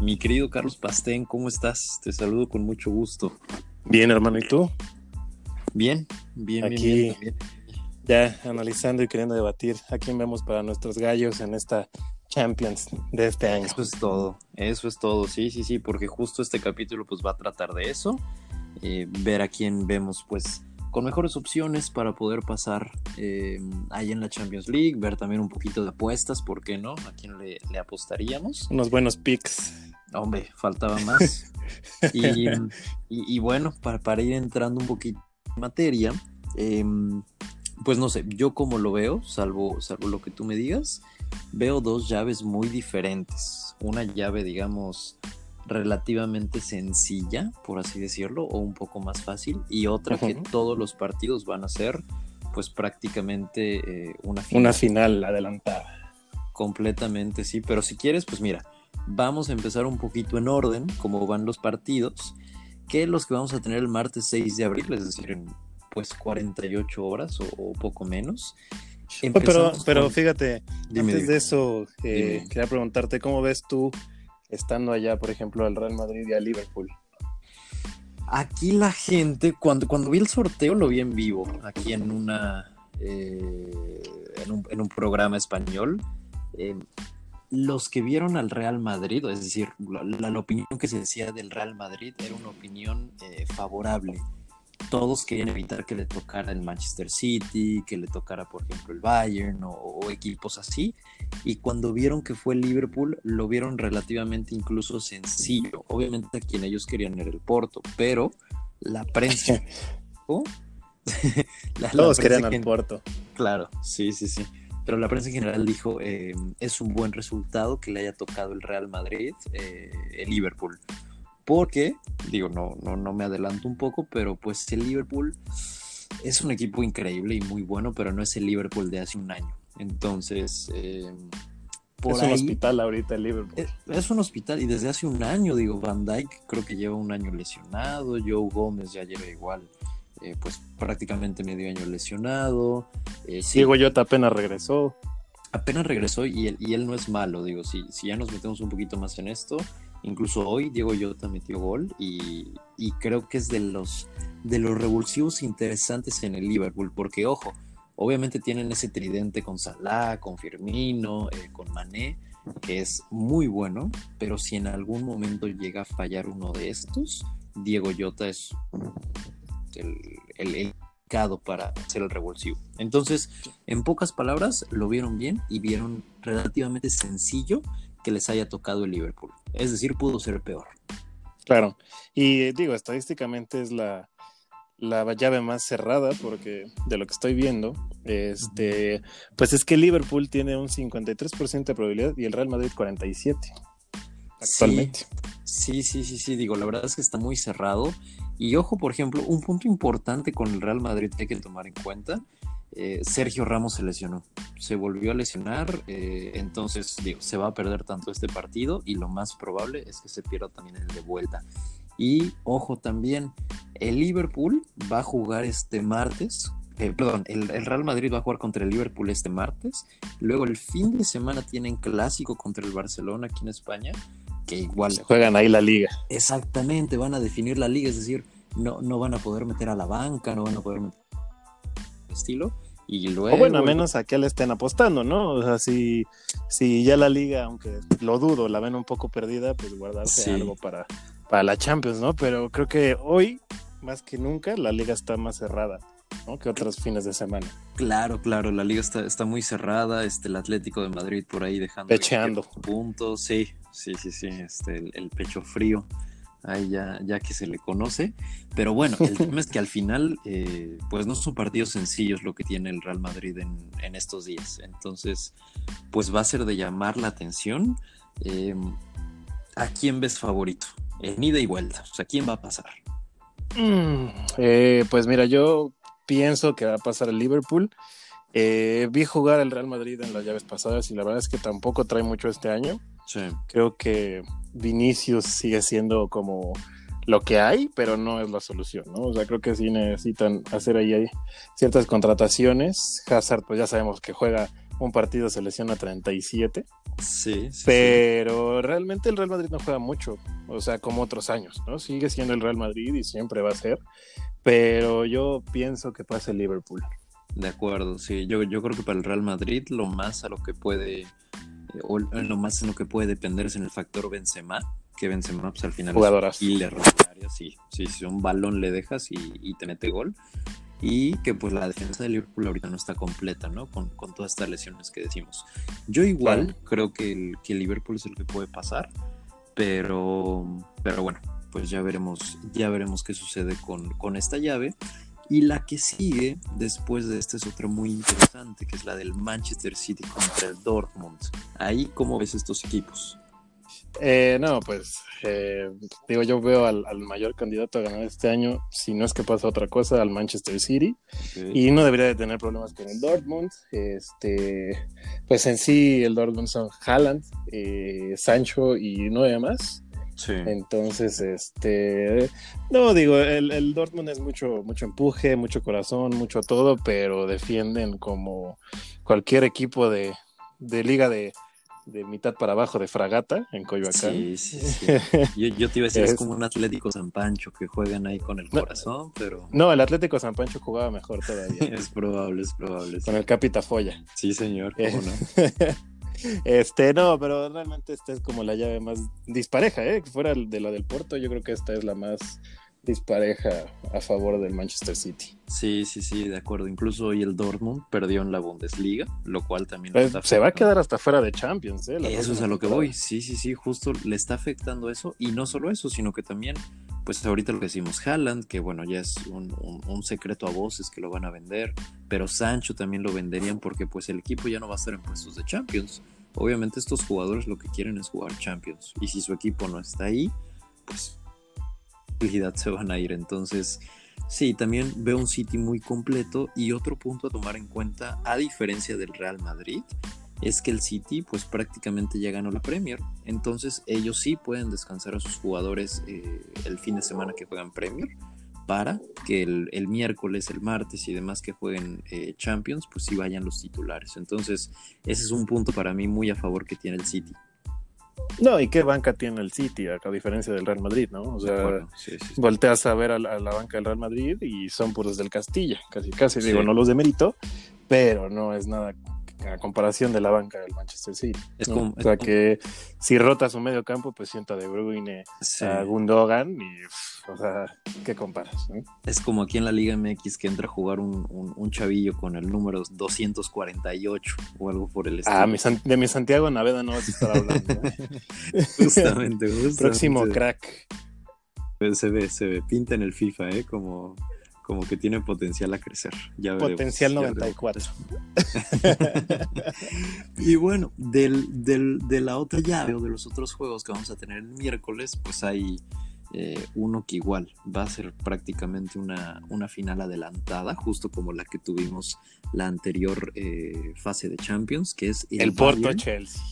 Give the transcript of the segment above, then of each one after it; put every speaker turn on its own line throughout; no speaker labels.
Mi querido Carlos Pastén, ¿cómo estás? Te saludo con mucho gusto.
Bien, hermano, ¿y tú?
Bien, bien,
Aquí,
bien, bien,
Ya analizando y queriendo debatir a quién vemos para nuestros gallos en esta Champions de este año.
Eso es todo, eso es todo, sí, sí, sí, porque justo este capítulo pues va a tratar de eso, eh, ver a quién vemos pues con mejores opciones para poder pasar eh, ahí en la Champions League, ver también un poquito de apuestas, ¿por qué no? ¿A quién le, le apostaríamos?
Unos buenos picks.
Hombre, faltaba más. y, y, y, bueno, para, para, ir entrando un poquito en materia, eh, pues no sé, yo como lo veo, salvo, salvo lo que tú me digas, veo dos llaves muy diferentes. Una llave, digamos, relativamente sencilla, por así decirlo, o un poco más fácil, y otra que todos los partidos van a ser, pues prácticamente eh, una
final. Una final adelantada.
Completamente, sí, pero si quieres, pues mira, vamos a empezar un poquito en orden, como van los partidos, que los que vamos a tener el martes 6 de abril, es decir, en pues 48 horas o, o poco menos.
Pero, pero con... fíjate,
dime,
antes
dime.
de eso, eh, quería preguntarte, ¿cómo ves tú estando allá, por ejemplo, al Real Madrid y al Liverpool?
Aquí la gente, cuando, cuando vi el sorteo, lo vi en vivo, aquí en una eh, en, un, en, un, programa español. Eh, los que vieron al Real Madrid, es decir, la, la, la, opinión que se decía del Real Madrid era una opinión eh, favorable. Todos querían evitar que le tocara el Manchester City, que le tocara, por ejemplo, el Bayern o, o equipos así. Y cuando vieron que fue el Liverpool, lo vieron relativamente incluso sencillo. Obviamente a quien ellos querían era el Porto, pero la prensa... ¿Oh?
la, Todos la querían al Porto.
Claro, sí, sí, sí pero la prensa en general dijo eh, es un buen resultado que le haya tocado el Real Madrid, eh, el Liverpool. Porque, digo, no, no, no me adelanto un poco, pero pues el Liverpool es un equipo increíble y muy bueno, pero no es el Liverpool de hace un año. Entonces, eh,
por es un hospital ahorita el Liverpool.
Es, es, un hospital y desde hace un año, digo, Van Dyke creo que lleva un año lesionado, Joe Gómez ya lleva igual eh, pues prácticamente medio año lesionado.
Eh, sí, Diego Jota apenas regresó.
Apenas regresó y él, y él no es malo, digo, si, si, ya nos metemos un poquito más en esto, incluso hoy Diego Jota metió gol y, creo que es de los, de los revulsivos interesantes en el Liverpool, porque ojo, obviamente tienen ese tridente con Salah, con Firmino, eh, con Mané, que es muy bueno, pero si en algún momento llega a fallar uno de estos, Diego Jota es el, el, el para hacer el revulsivo. Entonces, en pocas palabras, lo vieron bien y vieron relativamente sencillo que les haya tocado el Liverpool. Es decir, pudo ser peor.
Claro. Y digo, estadísticamente es la, la llave más cerrada porque de lo que estoy viendo, este, pues es que Liverpool tiene un 53% de probabilidad y el Real Madrid 47 actualmente.
Sí, sí, sí, sí, digo, la verdad es que está muy cerrado y ojo, por ejemplo, un punto importante con el Real Madrid que hay que tomar en cuenta, eh, Sergio Ramos se lesionó, se volvió a lesionar, eh, entonces digo, se va a perder tanto este partido y lo más probable es que se pierda también el de vuelta. Y ojo también, el Liverpool va a jugar este martes, eh, perdón, el, el, Real Madrid va a jugar contra el Liverpool este martes, luego el fin de semana tienen clásico contra el Barcelona aquí en España que igual
Se juegan ahí la liga.
Exactamente, van a definir la liga, es decir, no, no van a poder meter a la banca, no van a poder meter estilo. Y luego...
O bueno, a menos a que le estén apostando, ¿no? O sea, si, si ya la liga, aunque lo dudo, la ven un poco perdida, pues guardarse sí. algo para, para la Champions, ¿no? Pero creo que hoy, más que nunca, la liga está más cerrada. ¿no? que otros fines de semana.
Claro, claro, la liga está, está muy cerrada, este, el Atlético de Madrid por ahí dejando
Pecheando.
puntos, sí, sí, sí, sí, este, el, el, pecho frío, ahí ya, ya que se le conoce, pero bueno, el tema es que al final, eh, pues no son partidos sencillos lo que tiene el Real Madrid en, en, estos días, entonces, pues va a ser de llamar la atención, eh, ¿a quién ves favorito? En ida y vuelta, o sea, ¿quién va a pasar?
Mm, eh, pues mira, yo pienso que va a pasar el Liverpool. Vi jugar el Real Madrid en las llaves pasadas y la verdad es que tampoco trae mucho este año.
Sí.
Creo que Vinicius sigue siendo como lo que hay, pero no es la solución, ¿no? O sea, creo que sí necesitan hacer ahí, ciertas contrataciones. Hazard, pues ya sabemos que juega un partido, se lesiona 37.
Sí, sí,
pero realmente el Real Madrid no juega mucho, o sea, como otros años, ¿no? Sigue siendo el Real Madrid y siempre va a ser, pero yo pienso que pasa el Liverpool.
De acuerdo, sí, yo, yo creo que para el Real Madrid lo más a lo que puede, o lo más en lo que puede depender es en el factor Benzema, que Benzema pues, al final
Jugadoras.
es killer sí, sí, si un balón le dejas y, y, te mete gol. Y que pues la defensa de Liverpool ahorita no está completa, ¿no? Con, con todas estas lesiones que decimos. Yo igual claro. creo que el, que Liverpool es el que puede pasar, pero, pero bueno, pues ya veremos, ya veremos qué sucede con, con esta llave. Y la que sigue después de esta es otra muy interesante, que es la del Manchester City contra el Dortmund. Ahí, ¿cómo ves estos equipos?
Eh, no, pues eh, digo, yo veo al, al, mayor candidato a ganar este año, si no es que pasa otra cosa, al Manchester City. Okay. Y no debería de tener problemas con el Dortmund. Este, pues en sí, el Dortmund son Haaland, eh, Sancho y nueve más.
Sí.
Entonces, este, no digo, el, el, Dortmund es mucho, mucho empuje, mucho corazón, mucho todo, pero defienden como cualquier equipo de, de liga de, de mitad para abajo de fragata en Coyoacán.
Sí, sí, sí. Yo, yo, te iba a decir, es, es, como un Atlético San Pancho que juegan ahí con el
no,
corazón, pero.
No, el Atlético San Pancho jugaba mejor todavía.
es probable, es probable.
Con sí. el Capita Folla.
Sí, señor, cómo no.
Este, no, pero realmente esta es como la llave más dispareja, ¿eh? Fuera de la del Porto, yo creo que esta es la más dispareja a favor del Manchester City.
Sí, sí, sí, de acuerdo. Incluso hoy el Dortmund perdió en la Bundesliga, lo cual también
pues, se va a quedar hasta fuera de Champions. ¿eh?
La eso es a lo que voy. Sí, sí, sí, justo le está afectando eso. Y no solo eso, sino que también, pues ahorita lo que decimos, Haaland, que bueno, ya es un, un, secreto a voces que lo van a vender, pero Sancho también lo venderían porque pues el equipo ya no va a estar en puestos de Champions. Obviamente estos jugadores lo que quieren es jugar Champions. Y si su equipo no está ahí, pues se van a ir. Entonces, sí, también veo un City muy completo y otro punto a tomar en cuenta, a diferencia del Real Madrid, es que el City pues prácticamente ya ganó la Premier. Entonces ellos sí pueden descansar a sus jugadores eh, el fin de semana que juegan Premier para que el, el, miércoles, el martes y demás que jueguen eh, Champions, pues sí vayan los titulares. Entonces, ese es un punto para mí muy a favor que tiene el City.
No, ¿y qué banca tiene el City a, diferencia del Real Madrid, no? O sea, sí, sí, sí. volteas a ver a la, a la, banca del Real Madrid y son puros del Castilla, casi, casi, digo, no los de mérito, pero no es nada a comparación de la banca del Manchester City.
Es como.
O sea que si rota su medio campo, pues sienta de Bruyne sí. a Gundogan y, o sea, ¿qué comparas? ¿no?
Es como aquí en la Liga MX que entra a jugar un, un, un, chavillo con el número 248 o algo por el estilo.
Ah, mi de mi Santiago Naveda no vas a estar hablando.
¿eh? justamente, justamente,
Próximo crack.
Pues se ve, se ve, pinta en el FIFA, ¿eh? Como como que tiene potencial a crecer. Ya
potencial veremos, 94.
Ya y bueno, del, del, de la otra llave o de los otros juegos que vamos a tener el miércoles, pues hay eh, uno que igual va a ser prácticamente una, una, final adelantada, justo como la que tuvimos la anterior eh, fase de Champions, que es
el, el Porto Chelsea.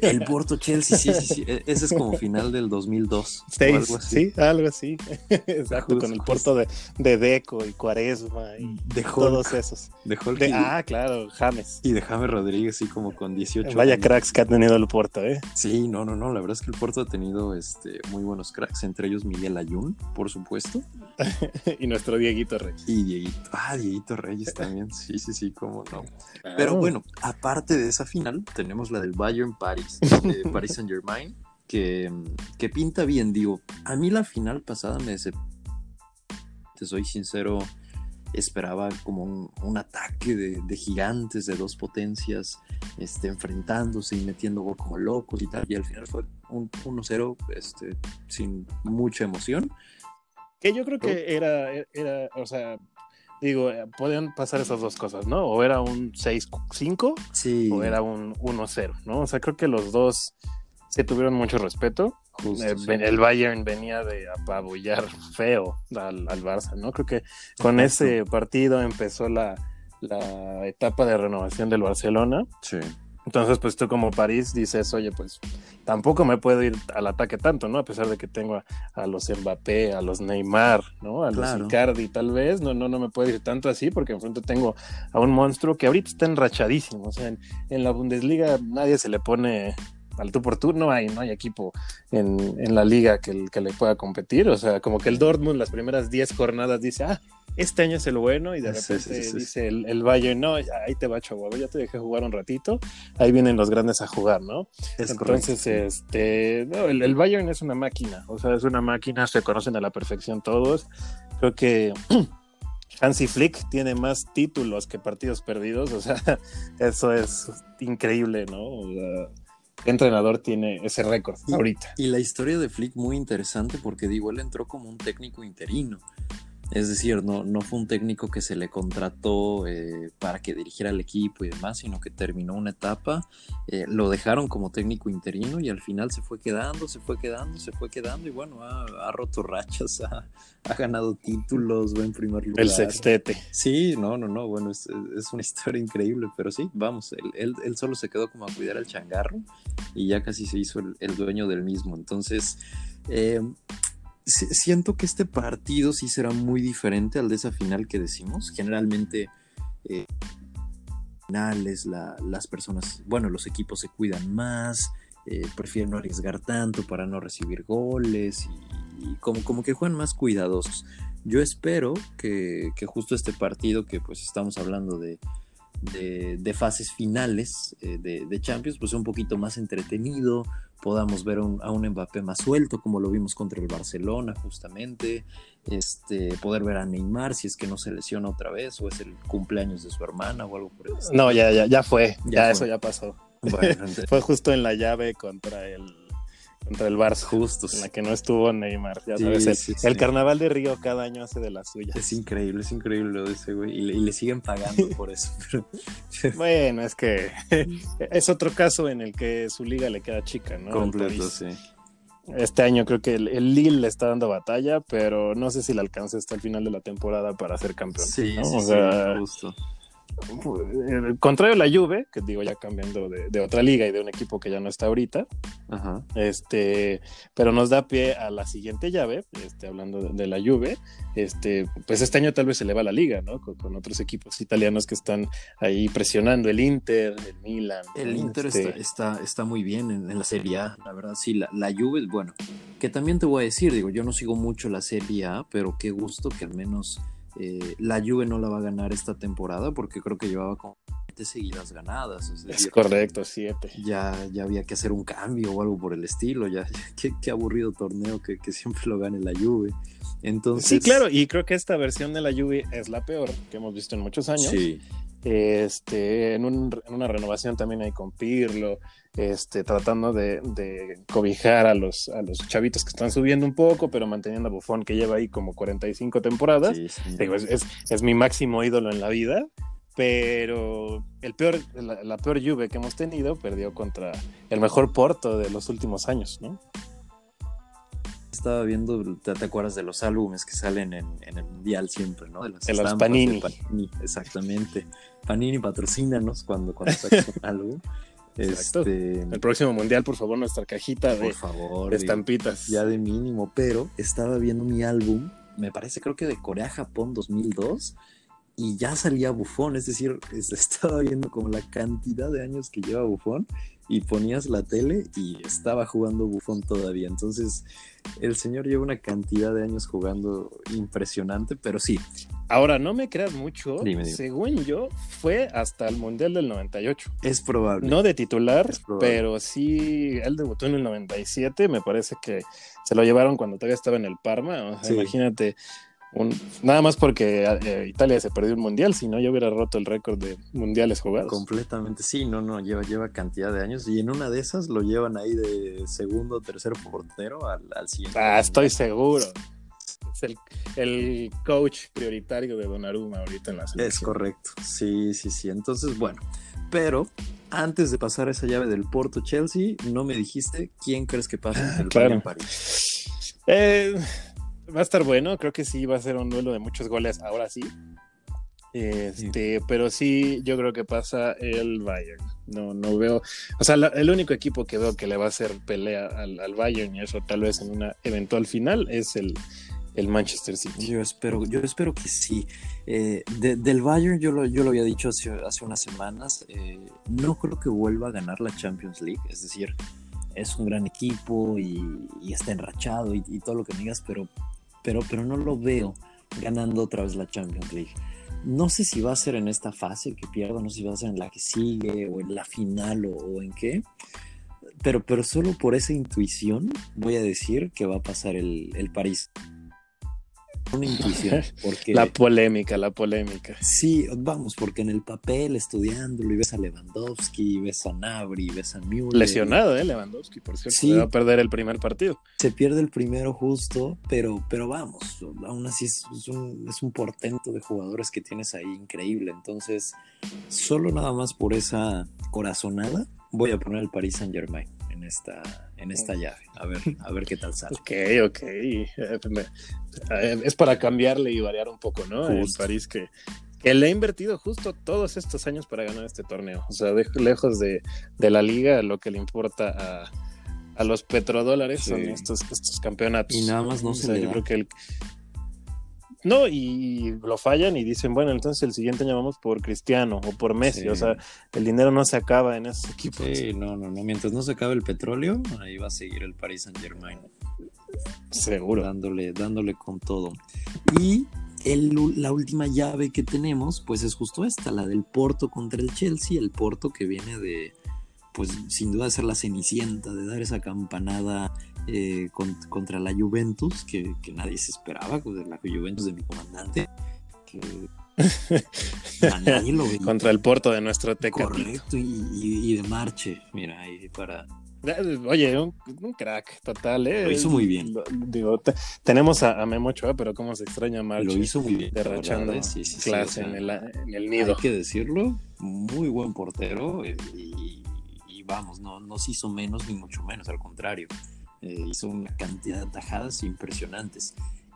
El Porto Chelsea, sí, sí, sí. E-, ese es como final del 2002.
Seis, algo así. Sí, algo así. Exacto, just, con el Porto de, de, Deco y Cuaresma y
de
todos esos.
De Hulk.
De, ah, claro, James.
Y de James Rodríguez, sí, como con 18
Vaya años. cracks que ha tenido el Porto, ¿eh?
Sí, no, no, no. La verdad es que el Porto ha tenido este, muy buenos cracks, entre ellos Miguel Ayun, por supuesto.
y nuestro Dieguito Reyes.
Y Dieguito. Ah, Dieguito Reyes también. Sí, sí, sí, cómo no. Claro. Pero bueno, aparte de esa final, tenemos la del Bayern París, de Paris Saint Germain, que, que, pinta bien, digo, a mí la final pasada me te soy sincero, esperaba como un, un ataque de, de, gigantes de dos potencias este, enfrentándose y metiendo gol como locos y tal, y al final fue un 1-0 este, sin mucha emoción.
Que yo creo que era, era, o sea, digo, eh, podían pasar esas dos cosas, ¿no? O era un 6-5
sí.
o era un 1-0, ¿no? O sea, creo que los dos se tuvieron mucho respeto.
Justo,
eh,
sí.
El Bayern venía de apabullar feo al, al Barça, ¿no? Creo que con Exacto. ese partido empezó la, la, etapa de renovación del Barcelona.
Sí.
Entonces, pues tú como París dices, oye, pues tampoco me puedo ir al ataque tanto, ¿no? A pesar de que tengo a, los Mbappé, a los Neymar, ¿no? A los Icardi, tal vez, no, no, no me puedo ir tanto así porque enfrente tengo a un monstruo que ahorita está enrachadísimo. O sea, en, la Bundesliga nadie se le pone al tú por tú, no hay, no hay equipo en, en la liga que, que le pueda competir. O sea, como que el Dortmund las primeras 10 jornadas dice, ah, este año es el bueno y de repente dice el, el, Bayern, no, ahí te va chavo, ya te dejé jugar un ratito, ahí vienen los grandes a jugar, ¿no? Entonces, este, no, el, el, Bayern es una máquina, o sea, es una máquina, se conocen a la perfección todos, creo que Hansi Flick tiene más títulos que partidos perdidos, o sea, eso es increíble, ¿no? O sea, ¿Qué entrenador tiene ese récord ahorita?
Y la historia de Flick muy interesante porque digo, él entró como un técnico interino. Es decir, no, no fue un técnico que se le contrató eh, para que dirigiera el equipo y demás, sino que terminó una etapa, eh, lo dejaron como técnico interino y al final se fue quedando, se fue quedando, se fue quedando y bueno, ha, roto rachas, ha, ganado títulos, va en primer lugar.
El sextete.
Sí, no, no, no, bueno, es, una historia increíble, pero sí, vamos, él, él, solo se quedó como a cuidar al changarro y ya casi se hizo el, el dueño del mismo. Entonces, eh, siento que este partido sí será muy diferente al de esa final que decimos. Generalmente, eh, finales, las personas, bueno, los equipos se cuidan más, eh, prefieren no arriesgar tanto para no recibir goles y, como, como, que juegan más cuidadosos. Yo espero que, justo este partido que pues estamos hablando de, de, fases finales eh, de, de, Champions, pues sea un poquito más entretenido, podamos ver a un Mbappé más suelto, como lo vimos contra el Barcelona, justamente. Este, poder ver a Neymar si es que no se lesiona otra vez, o es el cumpleaños de su hermana o algo por
eso. No, ya, ya, ya fue, ya, eso ya pasó. fue justo en la llave contra el contra el Barça.
Justo.
En la que no estuvo Neymar. Ya sabes, el, carnaval de Río cada año hace de las suyas.
Es increíble, es increíble lo de ese güey. Y le, siguen pagando por eso.
bueno, es que es otro caso en el que su liga le queda chica, ¿no?
Completo, sí.
Este año creo que el, Lille le está dando batalla, pero no sé si le alcance hasta el final de la temporada para ser campeón.
Sí, o sea, justo
contrario a la Juve, que digo ya cambiando de, otra liga y de un equipo que ya no está ahorita, este, pero nos da pie a la siguiente llave, este, hablando de, la Juve, este, pues este año tal vez se le va la liga, ¿no? Con, otros equipos italianos que están ahí presionando, el Inter, el Milan.
El Inter este está, está, muy bien en, la Serie A, la verdad, sí, la, la Juve, bueno, que también te voy a decir, digo, yo no sigo mucho la Serie A, pero qué gusto que al menos eh, la Juve no la va a ganar esta temporada porque creo que llevaba como siete seguidas ganadas.
Es, correcto, siete.
Ya, ya había que hacer un cambio o algo por el estilo. Ya, qué, aburrido torneo que, siempre lo gane la Juve. Entonces...
Sí, claro, y creo que esta versión de la Juve es la peor que hemos visto en muchos años. Sí. Este, en, en una renovación también hay con Pirlo, este, tratando de, cobijar a los, a los chavitos que están subiendo un poco, pero manteniendo a Buffon que lleva ahí como 45 temporadas. es, mi máximo ídolo en la vida, pero el peor, la, peor lluvia que hemos tenido perdió contra el mejor Porto de los últimos años, ¿no?
Estaba viendo, ¿te, acuerdas de los álbumes que salen en, el Mundial siempre, ¿no?
De las Panini.
Exactamente. Panini patrocínanos cuando, cuando saques un álbum. Este,
el próximo mundial, por favor, nuestra cajita de, favor, estampitas.
Ya de mínimo, pero estaba viendo mi álbum, me parece creo que de Corea-Japón 2002, y ya salía Bufón, es decir, estaba viendo como la cantidad de años que lleva Bufón y ponías la tele y estaba jugando Bufón todavía. Entonces, el señor lleva una cantidad de años jugando impresionante, pero sí.
Ahora, no me creas mucho, según yo, fue hasta el Mundial del 98.
Es probable.
No de titular, pero sí, él debutó en el 97, me parece que se lo llevaron cuando todavía estaba en el Parma. Imagínate nada más porque eh, Italia se perdió un mundial, si no, yo hubiera roto el récord de mundiales jugados.
Completamente, sí, no, no, lleva, lleva cantidad de años y en una de esas lo llevan ahí de segundo o tercer portero al, siguiente.
Ah, estoy seguro. Es el, el, coach prioritario de Donnarumma ahorita en la selección.
Es correcto, sí, sí, sí. Entonces, bueno, pero antes de pasar esa llave del Porto Chelsea, no me dijiste quién crees que pasa en el claro. París.
Eh, va a estar bueno, creo que sí va a ser un duelo de muchos goles, ahora sí. Este, pero sí, yo creo que pasa el Bayern. No, no veo. O sea, el único equipo que veo que le va a hacer pelea al, al, Bayern, y eso tal vez en una eventual final, es el, el Manchester City.
Yo espero, yo espero que sí. Eh, del Bayern, yo lo, yo lo había dicho hace, hace unas semanas, eh, no creo que vuelva a ganar la Champions League. Es decir, es un gran equipo y, está enrachado y, y, todo lo que digas, pero, pero, pero no lo veo ganando otra vez la Champions League. No sé si va a ser en esta fase que pierda, no sé si va a ser en la que sigue o en la final o, en qué. Pero, pero solo por esa intuición voy a decir que va a pasar el, el París una intuición. Porque,
la polémica, la polémica.
Sí, vamos, porque en el papel, estudiándolo, y ves a Lewandowski, ves a Nabri, ves a Müller.
Lesionado, ¿eh? Lewandowski, por cierto. Sí, va a perder el primer partido.
Se pierde el primero justo, pero, pero vamos, aún así es, un, es un portento de jugadores que tienes ahí increíble. Entonces, solo nada más por esa corazonada, voy a poner el Paris Saint Germain en esta, en esta llave. A ver, a ver qué tal sale.
Ok, ok. Eh, es para cambiarle y variar un poco, ¿no? El París que, que le ha invertido justo todos estos años para ganar este torneo. O sea, lejos de, de, la liga, lo que le importa a, a los petrodólares son estos, estos campeonatos.
Y nada más no se
Yo creo que el, no, y lo fallan y dicen, bueno, entonces el siguiente año vamos por Cristiano o por Messi. O sea, el dinero no se acaba en esos equipos.
Sí, no, no, no. Mientras no se acabe el petróleo, ahí va a seguir el Paris Saint Germain.
Seguro.
Dándole, dándole con todo. Y la última llave que tenemos, pues es justo esta, la del Porto contra el Chelsea. El Porto que viene de, pues sin duda ser la cenicienta, de dar esa campanada eh, contra la Juventus, que, nadie se esperaba, pues, la Juventus de mi comandante, que
nadie lo. Contra el Porto de nuestro Teca.
Correcto, y, de Marche, mira, ahí para...
Oye, un, crack total, ¿eh?
Lo hizo muy bien.
Digo, tenemos a, Memo Ochoa, pero cómo se extraña Marche.
Lo hizo muy bien.
Derrachando clase en, el, en, el, nido.
Hay que decirlo, muy buen portero eh, y, vamos, no nos hizo menos ni mucho menos, al contrario. Eh, hizo una cantidad de atajadas impresionantes.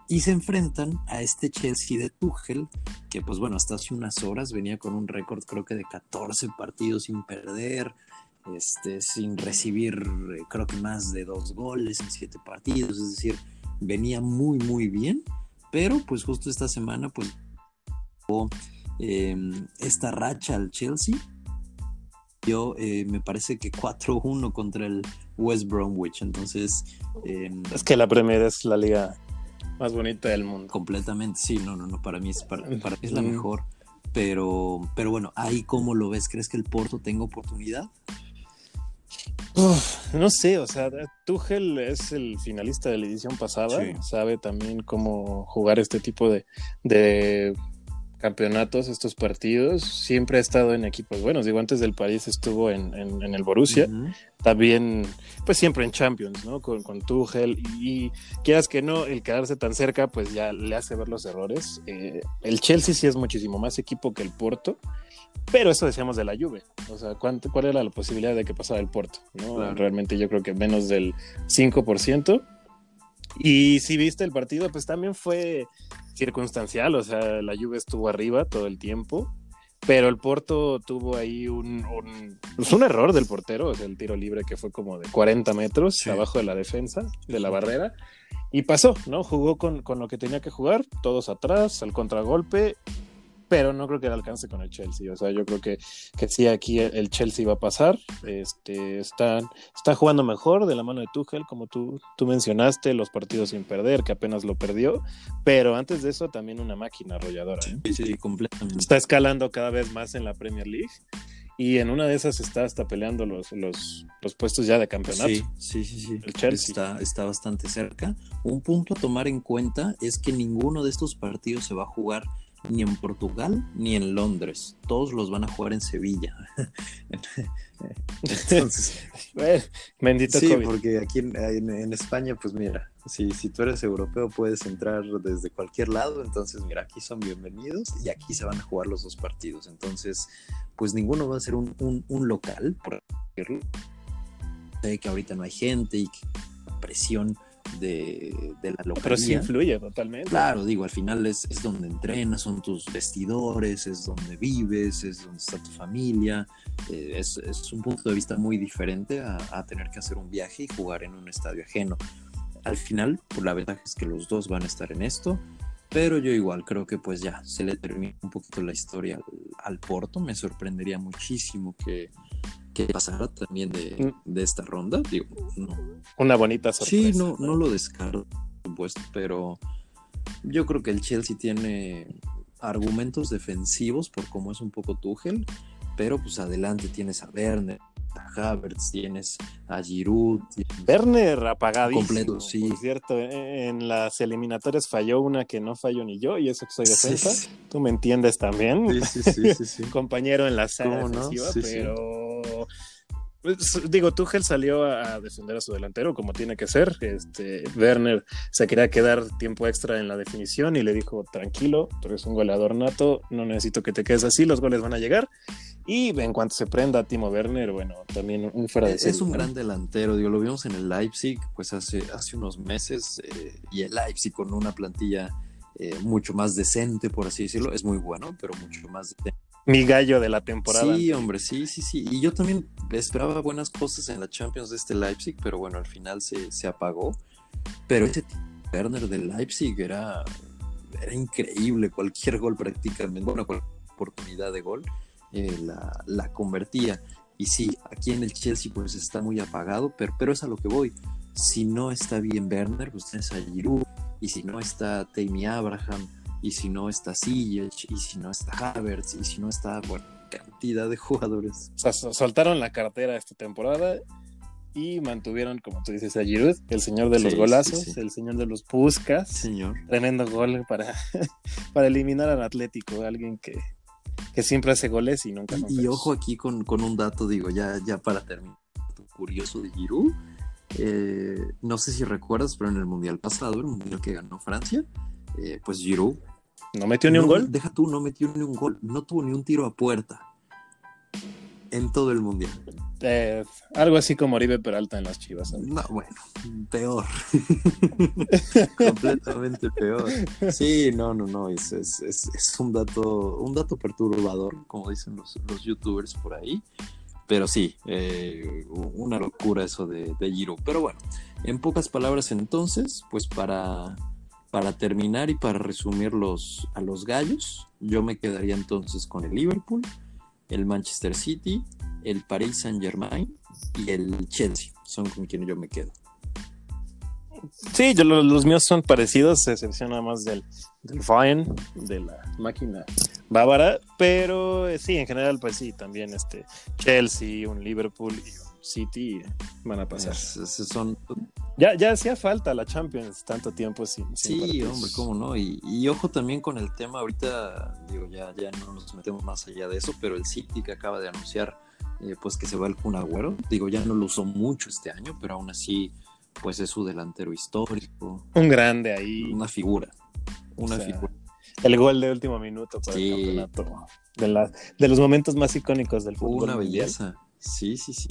Y se enfrentan a este Chelsea de Tuchel, que pues bueno, hasta hace unas horas venía con un récord creo que de 14 partidos sin perder, este, sin recibir eh, creo que más de dos goles en siete partidos, es decir, venía muy muy bien, pero pues justo esta semana pues eh, esta racha al Chelsea yo eh, me parece que 4-1 contra el West Bromwich. Entonces.
Em, es que la Premier es la liga más bonita del mundo.
Completamente, sí, no, no, no. Para mí es, para, es la mejor. Pero, pero bueno, ahí cómo lo ves, ¿crees que el Porto tenga oportunidad?
no sé, o sea, Tuchel es el finalista de la edición pasada, sabe también cómo jugar este tipo de, de campeonatos, estos partidos, siempre ha estado en equipos buenos. Digo, antes del París estuvo en, el Borussia, también, pues siempre en Champions, ¿no? Con, con Tuchel y, quieras que no, el quedarse tan cerca, pues ya le hace ver los errores. Eh, el Chelsea sí es muchísimo más equipo que el Porto, pero eso decíamos de la Juve. O sea, ¿cuál era la posibilidad de que pasara el Porto? ¿no? Realmente yo creo que menos del 5%. Y si viste el partido, pues también fue circunstancial, o sea, la lluvia estuvo arriba todo el tiempo, pero el Porto tuvo ahí un, un, pues un error del portero, o sea, el tiro libre que fue como de 40 metros abajo de la defensa, de la barrera, y pasó, ¿no? Jugó con, con lo que tenía que jugar, todos atrás, al contragolpe, pero no creo que le alcance con el Chelsea. O sea, yo creo que, que sí, aquí el Chelsea va a pasar. Este, están, está jugando mejor de la mano de Tuchel, como tú, tú mencionaste, los partidos sin perder, que apenas lo perdió. Pero antes de eso, también una máquina arrolladora. ¿eh?
Sí, sí, completamente.
Está escalando cada vez más en la Premier League. Y en una de esas está hasta peleando los, los, los puestos ya de campeonato.
Sí, sí, sí, sí. El Chelsea. Está, está bastante cerca. Un punto a tomar en cuenta es que ninguno de estos partidos se va a jugar ni en Portugal ni en Londres. Todos los van a jugar en Sevilla.
Entonces, bendito
sí, porque aquí en, España, pues mira, si, si tú eres europeo puedes entrar desde cualquier lado, entonces mira, aquí son bienvenidos y aquí se van a jugar los dos partidos. Entonces, pues ninguno va a ser un, un, local, por decirlo. Sé que ahorita no hay gente y que presión de, de la localidad.
Pero sí influye totalmente.
Claro, digo, al final es, es, donde entrenas, son tus vestidores, es donde vives, es donde está tu familia. Eh, es, es, un punto de vista muy diferente a, a, tener que hacer un viaje y jugar en un estadio ajeno. Al final, pues, la ventaja es que los dos van a estar en esto, pero yo igual creo que pues ya se le termina un poquito la historia al, al Porto. Me sorprendería muchísimo que, que pasara también de,
Mm.
de, esta ronda. Digo, no.
Una bonita sorpresa.
Sí, no, no lo descarto, por supuesto, pero yo creo que el Chelsea tiene argumentos defensivos por cómo es un poco Tuchel, pero pues adelante tienes a Werner, a Havertz, tienes a Giroud. Tienes...
Werner apagadísimo.
Completo, sí.
Por cierto, en las eliminatorias falló una que no falló ni yo, y eso que soy defensa. Sí, sí. Tú me entiendes también.
Sí, sí, sí. sí
Compañero en la sala defensiva, no? pero pues, digo, Tuchel salió a defender a su delantero como tiene que ser. Este, Werner se quería quedar tiempo extra en la definición y le dijo, tranquilo, tú eres un goleador nato, no necesito que te quedes así, los goles van a llegar. Y en cuanto se prenda Timo Werner, bueno, también un fuera de
Es, es un gran delantero, digo, lo vimos en el Leipzig, pues hace, hace unos meses, eh, y el Leipzig con una plantilla eh, mucho más decente, por así decirlo, es muy bueno, pero mucho más decente
mi gallo de la temporada.
Sí, hombre, sí, sí, sí. Y yo también esperaba buenas cosas en la Champions de este Leipzig, pero bueno, al final se, se apagó. Pero ese Werner del Leipzig era, era increíble. Cualquier gol prácticamente, bueno, cualquier oportunidad de gol eh, la, la, convertía. Y sí, aquí en el Chelsea pues está muy apagado, pero, pero es a lo que voy. Si no está bien Werner, pues tienes a Giroud. Y si no está Tammy Abraham, y si no está Ziyech, y si no está Havertz, y si no está, bueno, cantidad de jugadores.
O sea, soltaron la cartera esta temporada y mantuvieron, como tú dices, a Giroud, el señor de los sí, golazos, sí, sí. el señor de los puscas.
Señor.
Tremendo gol para, para eliminar al Atlético, alguien que, que siempre hace goles y nunca.
Y, y ojo aquí con, con, un dato, digo, ya, ya para terminar, curioso de Giroud. Eh, no sé si recuerdas, pero en el mundial pasado, el mundial que ganó Francia, eh, pues Giroud
no metió ni
no,
un gol.
Deja tú, no metió ni un gol, no tuvo ni un tiro a puerta en todo el mundial.
Eh, algo así como Oribe Peralta en las Chivas.
No, bueno, peor. Completamente peor. Sí, no, no, no, es, es, es, es, un dato, un dato perturbador, como dicen los, los youtubers por ahí. Pero sí, eh, una locura eso de, de Giro. Pero bueno, en pocas palabras entonces, pues para, para terminar y para resumir los, a los gallos, yo me quedaría entonces con el Liverpool, el Manchester City, el Paris Saint Germain y el Chelsea. Son con quienes yo me quedo.
Sí, yo, los, míos son parecidos, se excepción nada más del, del de la máquina bávara, pero eh, sí, en general, pues sí, también este Chelsea, un Liverpool y City van a pasar.
Es, es, son...
ya, ya hacía falta la Champions tanto tiempo sin.
sin sí, partidos. hombre, cómo no. Y, y, ojo también con el tema, ahorita, digo, ya, ya no nos metemos más allá de eso, pero el City que acaba de anunciar, eh, pues que se va el Kun Agüero, digo, ya no lo usó mucho este año, pero aún así, pues es su delantero histórico.
Un grande ahí.
Una figura. Una
o sea,
figura.
El gol de último minuto para
Sí.
el campeonato. De, la, de los momentos más icónicos del fútbol.
Una
mundial.
belleza. Sí, sí, sí.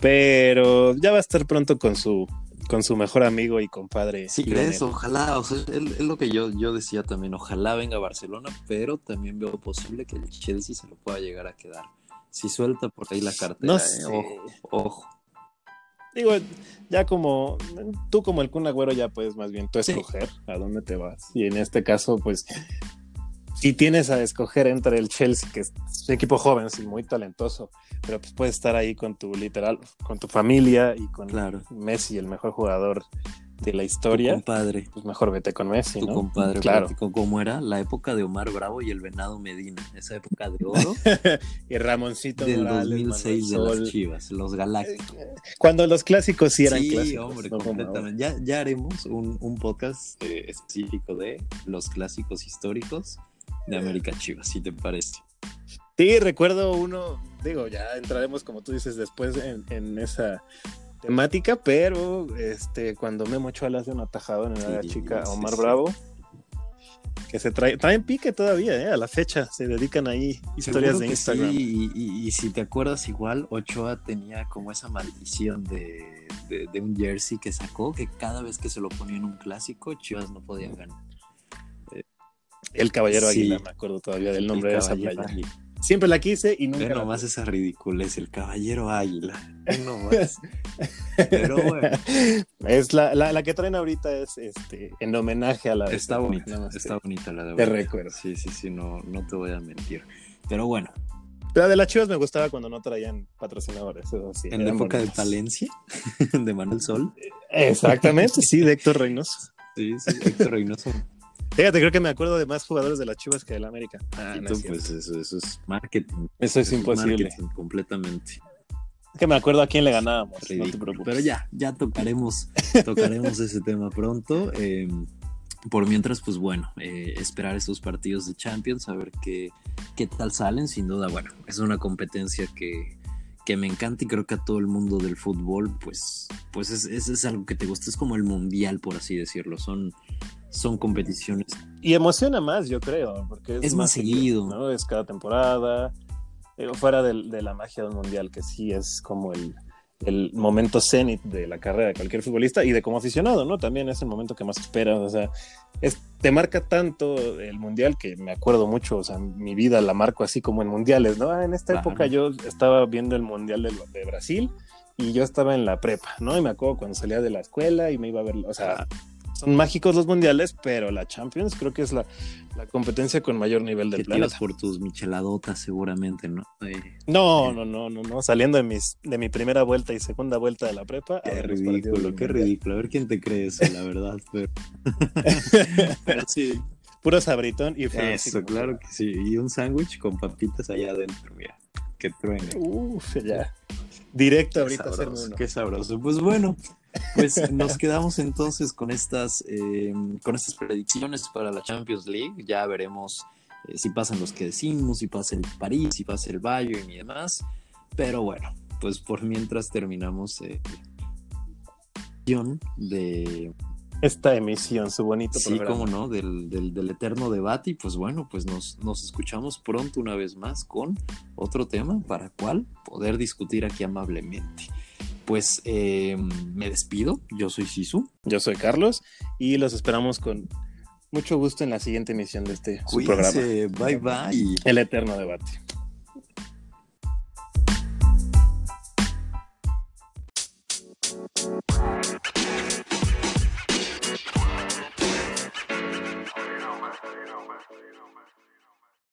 Pero ya va a estar pronto con su con su mejor amigo y compadre.
Sí, crees, ojalá, o sea, es, es lo que yo, yo decía también, ojalá venga a Barcelona, pero también veo posible que el Chelsea se lo pueda llegar a quedar. Si suelta por ahí la cartera,
No
eh,
sé.
ojo, ojo.
Digo, ya como tú como el Kun Agüero ya puedes más bien tú
Sí.
escoger a dónde te vas. Y en este caso, pues, si tienes a escoger entre el Chelsea, que es un equipo joven, sí, muy talentoso, pero pues puedes estar ahí con tu literal, con tu familia y con
Claro.
Messi, el mejor jugador de la
Tu
historia,
compadre,
pues mejor vete con Messi,
tu
¿no?
compadre,
Claro.
¿cómo era? La época de Omar Bravo y el Venado Medina, esa época de oro
y Ramoncito
del
Morales,
2006 de
Manuel
las
Sol.
Chivas, los Galácticos.
Cuando los clásicos sí eran
Sí,
clásicos.
hombre,
no
completamente. Ya, ya haremos un, un podcast eh, específico de los clásicos históricos de América Chivas, si te parece.
Sí, recuerdo uno, digo, ya entraremos como tú dices después en, en esa temática, pero este cuando Memo Ochoa le hace un atajado en área
Sí,
chica
sí,
Omar
sí.
Bravo, que se trae, traen pique todavía, ¿eh? a la fecha, se dedican ahí historias de Instagram.
Sí, y, si te acuerdas igual, Ochoa tenía como esa maldición de, de, un jersey que sacó, que cada vez que se lo ponía en un clásico, Chivas no podía ganar.
El Caballero Águila, me acuerdo todavía del nombre de esa playa. Siempre la quise y nunca.
Pero nomás esa ridiculez, el Caballero Águila. No más. Pero bueno.
Es la, la, que traen ahorita es este en homenaje a la
Está bonita, está bonita la de
Te recuerdo.
Sí, sí, sí, no, no te voy a mentir. Pero bueno.
La de las chivas me gustaba cuando no traían patrocinadores.
en la época de Palencia, de Manuel Sol.
Exactamente, sí, de Héctor Reynoso.
Sí, sí, Héctor Reynoso.
Fíjate, creo que me acuerdo de más jugadores de las Chivas que del América.
Ah, no pues eso, es marketing.
Eso es imposible.
completamente.
Que me acuerdo a quién le ganábamos.
Pero ya, ya tocaremos, tocaremos ese tema pronto. Em, por mientras, pues bueno, eh, esperar esos partidos de Champions, a ver qué, qué tal salen. Sin duda, bueno, es una competencia que, que me encanta y creo que a todo el mundo del fútbol, pues, pues es, es, es algo que te gusta. Es como el mundial, por así decirlo. Son son competiciones.
Y emociona más, yo creo, porque
es, más seguido.
¿no? Es cada temporada, eh, fuera de, la magia del mundial, que sí es como el, el momento cenit de la carrera de cualquier futbolista y de como aficionado, ¿no? También es el momento que más esperas, o sea, es, te marca tanto el mundial que me acuerdo mucho, o sea, mi vida la marco así como en mundiales, ¿no? Ah, en esta época yo estaba viendo el mundial de, de, Brasil y yo estaba en la prepa, ¿no? Y me acuerdo cuando salía de la escuela y me iba a ver, o sea, son mágicos los mundiales, pero la Champions creo que es la, competencia con mayor nivel del
que planeta. por tus micheladotas seguramente, ¿no?
no, no, no, no, no, saliendo de mis de mi primera vuelta y segunda vuelta de la prepa.
Qué ridículo, qué ridículo. A ver quién te cree eso, la verdad, pero,
pero sí. Puro sabritón y
Eso, claro que sí. Y un sándwich con papitas allá adentro, mira. Que truene.
Uf, ya. Directo ahorita
sabroso, Qué sabroso. Pues bueno, pues nos quedamos entonces con estas, eh, con estas predicciones para la Champions League. Ya veremos eh, si pasan los que decimos, si pasa el París, si pasa el Bayern y demás. Pero bueno, pues por mientras terminamos eh, de
esta emisión, su bonito
sí, cómo no, del, del, eterno debate. Y pues bueno, pues nos, nos escuchamos pronto una vez más con otro tema para cual poder discutir aquí amablemente pues eh, me despido. Yo soy Sisu.
Yo soy Carlos y los esperamos con mucho gusto en la siguiente emisión de este programa.
Bye bye.
El eterno debate.